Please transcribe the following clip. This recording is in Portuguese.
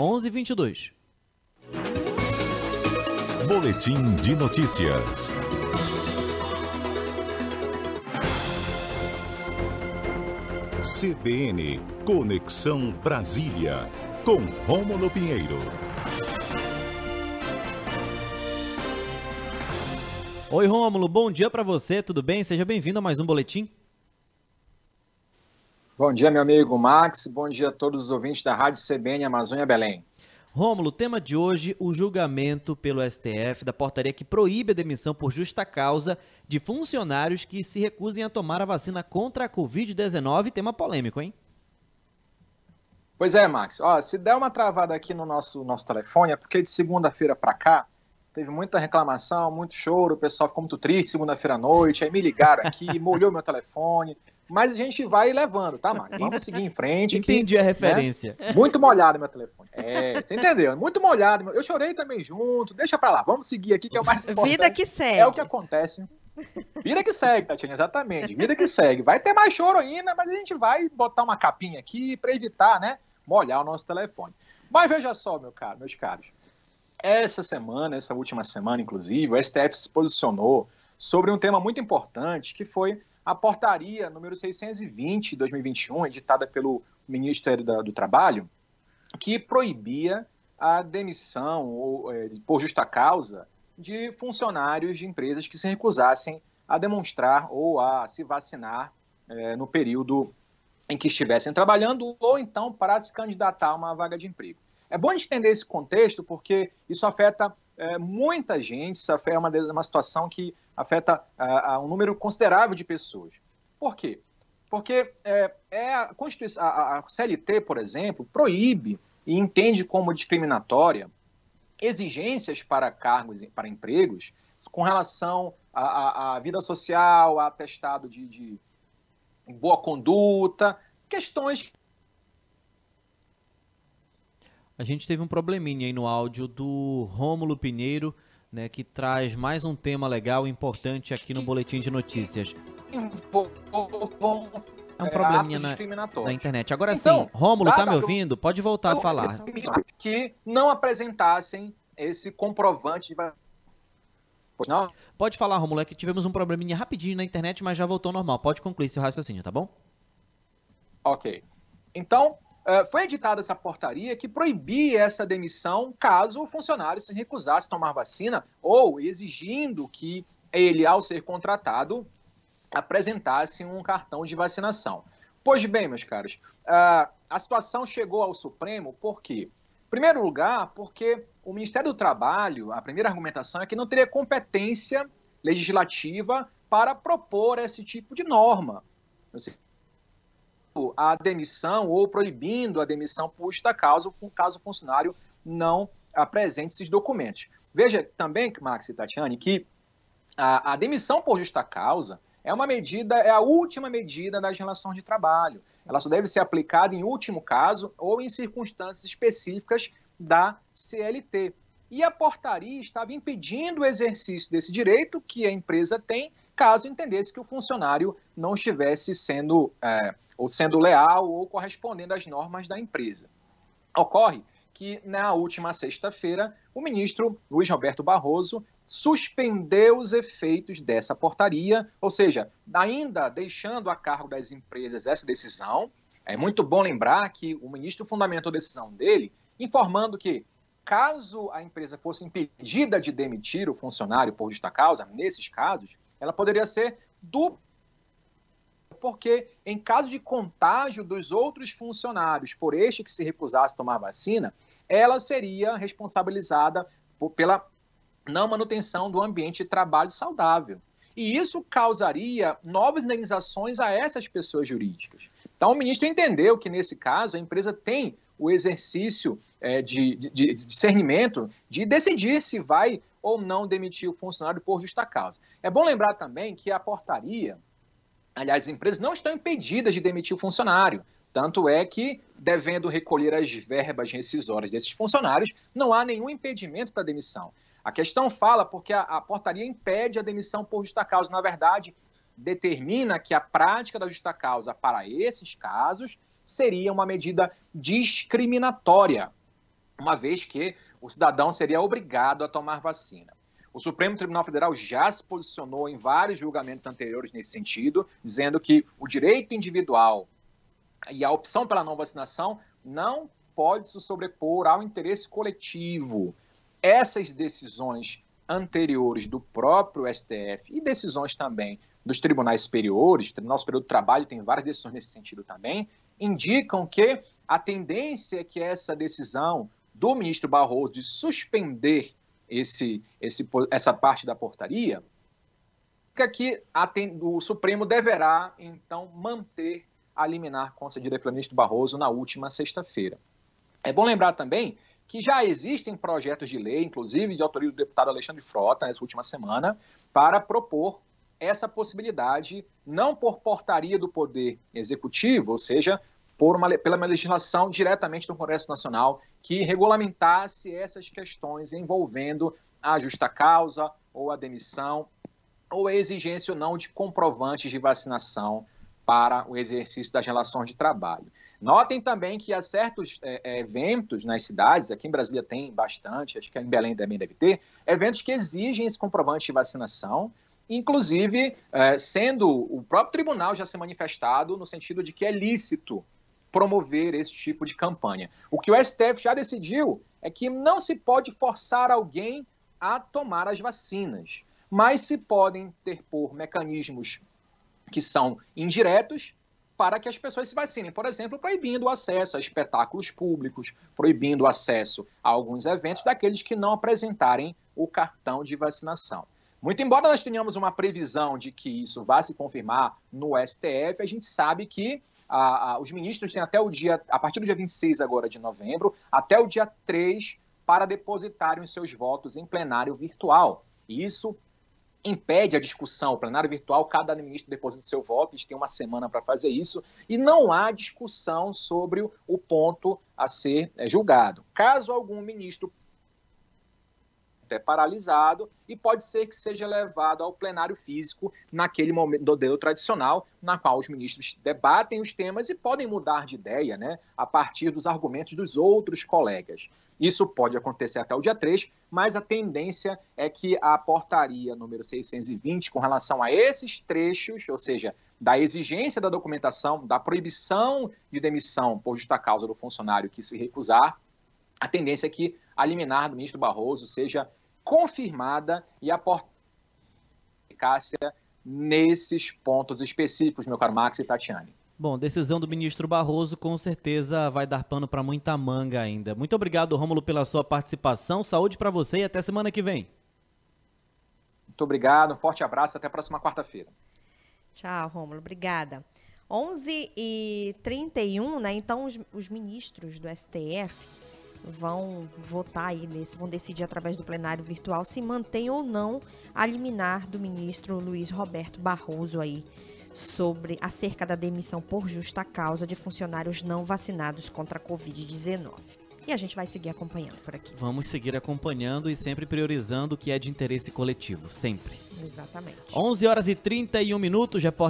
1122. Boletim de notícias. CBN Conexão Brasília com Rômulo Pinheiro. Oi, Rômulo, bom dia para você, tudo bem? Seja bem-vindo a mais um boletim. Bom dia, meu amigo Max. Bom dia a todos os ouvintes da Rádio CBN Amazônia Belém. Rômulo, tema de hoje, o julgamento pelo STF da portaria que proíbe a demissão por justa causa de funcionários que se recusem a tomar a vacina contra a Covid-19. Tema polêmico, hein? Pois é, Max. Ó, se der uma travada aqui no nosso, nosso telefone, é porque de segunda-feira para cá teve muita reclamação, muito choro, o pessoal ficou muito triste segunda-feira à noite, aí me ligaram aqui, molhou meu telefone, mas a gente vai levando, tá, Max? Vamos seguir em frente. Entendi que, a referência. Né? Muito molhado meu telefone. É, você entendeu? Muito molhado. Eu chorei também junto. Deixa pra lá. Vamos seguir aqui, que é o mais importante. Vida que segue. É o que acontece. Vida que segue, Tatiana, exatamente. Vida que segue. Vai ter mais choro ainda, mas a gente vai botar uma capinha aqui para evitar, né, molhar o nosso telefone. Mas veja só, meu caro, meus caros. Essa semana, essa última semana, inclusive, o STF se posicionou sobre um tema muito importante, que foi a portaria número 620 de 2021, editada pelo Ministério do Trabalho, que proibia a demissão ou, é, por justa causa de funcionários de empresas que se recusassem a demonstrar ou a se vacinar é, no período em que estivessem trabalhando ou então para se candidatar a uma vaga de emprego. É bom entender esse contexto porque isso afeta é, muita gente, isso é uma, uma situação que afeta a, a um número considerável de pessoas. Por quê? Porque é, é a, Constituição, a, a CLT, por exemplo, proíbe e entende como discriminatória exigências para cargos, para empregos, com relação à, à vida social, a atestado de, de boa conduta, questões A gente teve um probleminha aí no áudio do Rômulo Pinheiro, né, que traz mais um tema legal e importante aqui no Boletim de Notícias. É um probleminha na, na internet. Agora então, sim, Rômulo, tá me ouvindo? Pode voltar a falar. Que não apresentassem esse comprovante de não? Pode falar, Romulo, é que tivemos um probleminha rapidinho na internet, mas já voltou normal. Pode concluir seu raciocínio, tá bom? Ok. Então, foi editada essa portaria que proibia essa demissão caso o funcionário se recusasse a tomar vacina ou exigindo que ele, ao ser contratado, apresentasse um cartão de vacinação. Pois bem, meus caros, uh, a situação chegou ao Supremo por quê? Em primeiro lugar, porque o Ministério do Trabalho, a primeira argumentação é que não teria competência legislativa para propor esse tipo de norma a demissão ou proibindo a demissão por justa causa, caso o funcionário não apresente esses documentos. Veja também, Max e Tatiane, que a, a demissão por justa causa é uma medida, é a última medida das relações de trabalho. Ela só deve ser aplicada em último caso ou em circunstâncias específicas da CLT. E a portaria estava impedindo o exercício desse direito que a empresa tem, caso entendesse que o funcionário não estivesse sendo é, ou sendo leal ou correspondendo às normas da empresa. Ocorre que na última sexta-feira, o ministro Luiz Roberto Barroso suspendeu os efeitos dessa portaria, ou seja, ainda deixando a cargo das empresas essa decisão. É muito bom lembrar que o ministro fundamentou a decisão dele, informando que, caso a empresa fosse impedida de demitir o funcionário por justa causa, nesses casos, ela poderia ser do porque em caso de contágio dos outros funcionários por este que se recusasse tomar vacina, ela seria responsabilizada por, pela não manutenção do ambiente de trabalho saudável. E isso causaria novas indenizações a essas pessoas jurídicas. Então, o ministro entendeu que, nesse caso, a empresa tem o exercício é, de, de, de, discernimento de decidir se vai ou não demitir o funcionário por justa causa. É bom lembrar também que a portaria Aliás, as empresas não estão impedidas de demitir o funcionário. Tanto é que, devendo recolher as verbas rescisórias desses funcionários, não há nenhum impedimento para demissão. A questão fala porque a, a, portaria impede a demissão por justa causa. Na verdade, determina que a prática da justa causa para esses casos seria uma medida discriminatória. uma vez que o cidadão seria obrigado a tomar vacina. O Supremo Tribunal Federal já se posicionou em vários julgamentos anteriores nesse sentido, dizendo que o direito individual e a opção pela não vacinação não pode se sobrepor ao interesse coletivo. Essas decisões anteriores do próprio STF e decisões também dos tribunais superiores, o Tribunal Superior do Trabalho tem várias decisões nesse sentido também, indicam que a tendência é que essa decisão do ministro Barroso de suspender esse, esse, essa parte da portaria, que o Supremo deverá, então, manter a liminar concedida pelo ministro Barroso na última sexta-feira. É bom lembrar também que já existem projetos de lei, inclusive de autoria do deputado Alexandre Frota, nessa última semana, para propor essa possibilidade, não por portaria do Poder Executivo, ou seja, por uma, pela uma legislação diretamente do Congresso Nacional que regulamentasse essas questões envolvendo a justa causa ou a demissão ou a exigência ou não de comprovantes de vacinação para o exercício das relações de trabalho. Notem também que há certos é, é, eventos nas cidades, aqui em Brasília tem bastante, acho que em Belém também deve ter, eventos que exigem esse comprovante de vacinação, inclusive é, sendo o próprio tribunal já se manifestado no sentido de que é lícito promover esse tipo de campanha. O que o STF já decidiu é que não se pode forçar alguém a tomar as vacinas, mas se podem ter por mecanismos que são indiretos para que as pessoas se vacinem. Por exemplo, proibindo o acesso a espetáculos públicos, proibindo o acesso a alguns eventos daqueles que não apresentarem o cartão de vacinação. Muito embora nós tenhamos uma previsão de que isso vá se confirmar no STF, a gente sabe que os ministros têm até o dia, a partir do dia 26 agora de novembro, até o dia 3 para depositarem os seus votos em plenário virtual. E isso impede a discussão. O plenário virtual, cada ministro deposita seu voto, eles têm uma semana para fazer isso, e não há discussão sobre o ponto a ser é, julgado. Caso algum ministro é paralisado e pode ser que seja levado ao plenário físico naquele momento, modelo tradicional, na qual os ministros debatem os temas e podem mudar de ideia né, a partir dos argumentos dos outros colegas. Isso pode acontecer até o dia 3, mas a tendência é que a portaria número 620, com relação a esses trechos, ou seja, da exigência da documentação, da proibição de demissão por justa causa do funcionário que se recusar, a tendência é que a liminar do ministro Barroso seja confirmada e a eficácia nesses pontos específicos, meu caro Max e Tatiane. Bom, decisão do ministro Barroso com certeza vai dar pano para muita manga ainda. Muito obrigado, Rômulo, pela sua participação. Saúde para você e até semana que vem. Muito obrigado, um forte abraço até a próxima quarta-feira. Tchau, Rômulo, obrigada. 11 e 31, né? Então os, os ministros do STF vão votar aí nesse, vão decidir através do plenário virtual se mantém ou não a liminar do ministro Luiz Roberto Barroso aí sobre acerca da demissão por justa causa de funcionários não vacinados contra a Covid-19. E a gente vai seguir acompanhando por aqui. Vamos seguir acompanhando e sempre priorizando o que é de interesse coletivo, sempre. Exatamente. 11 horas e 31 minutos, repórter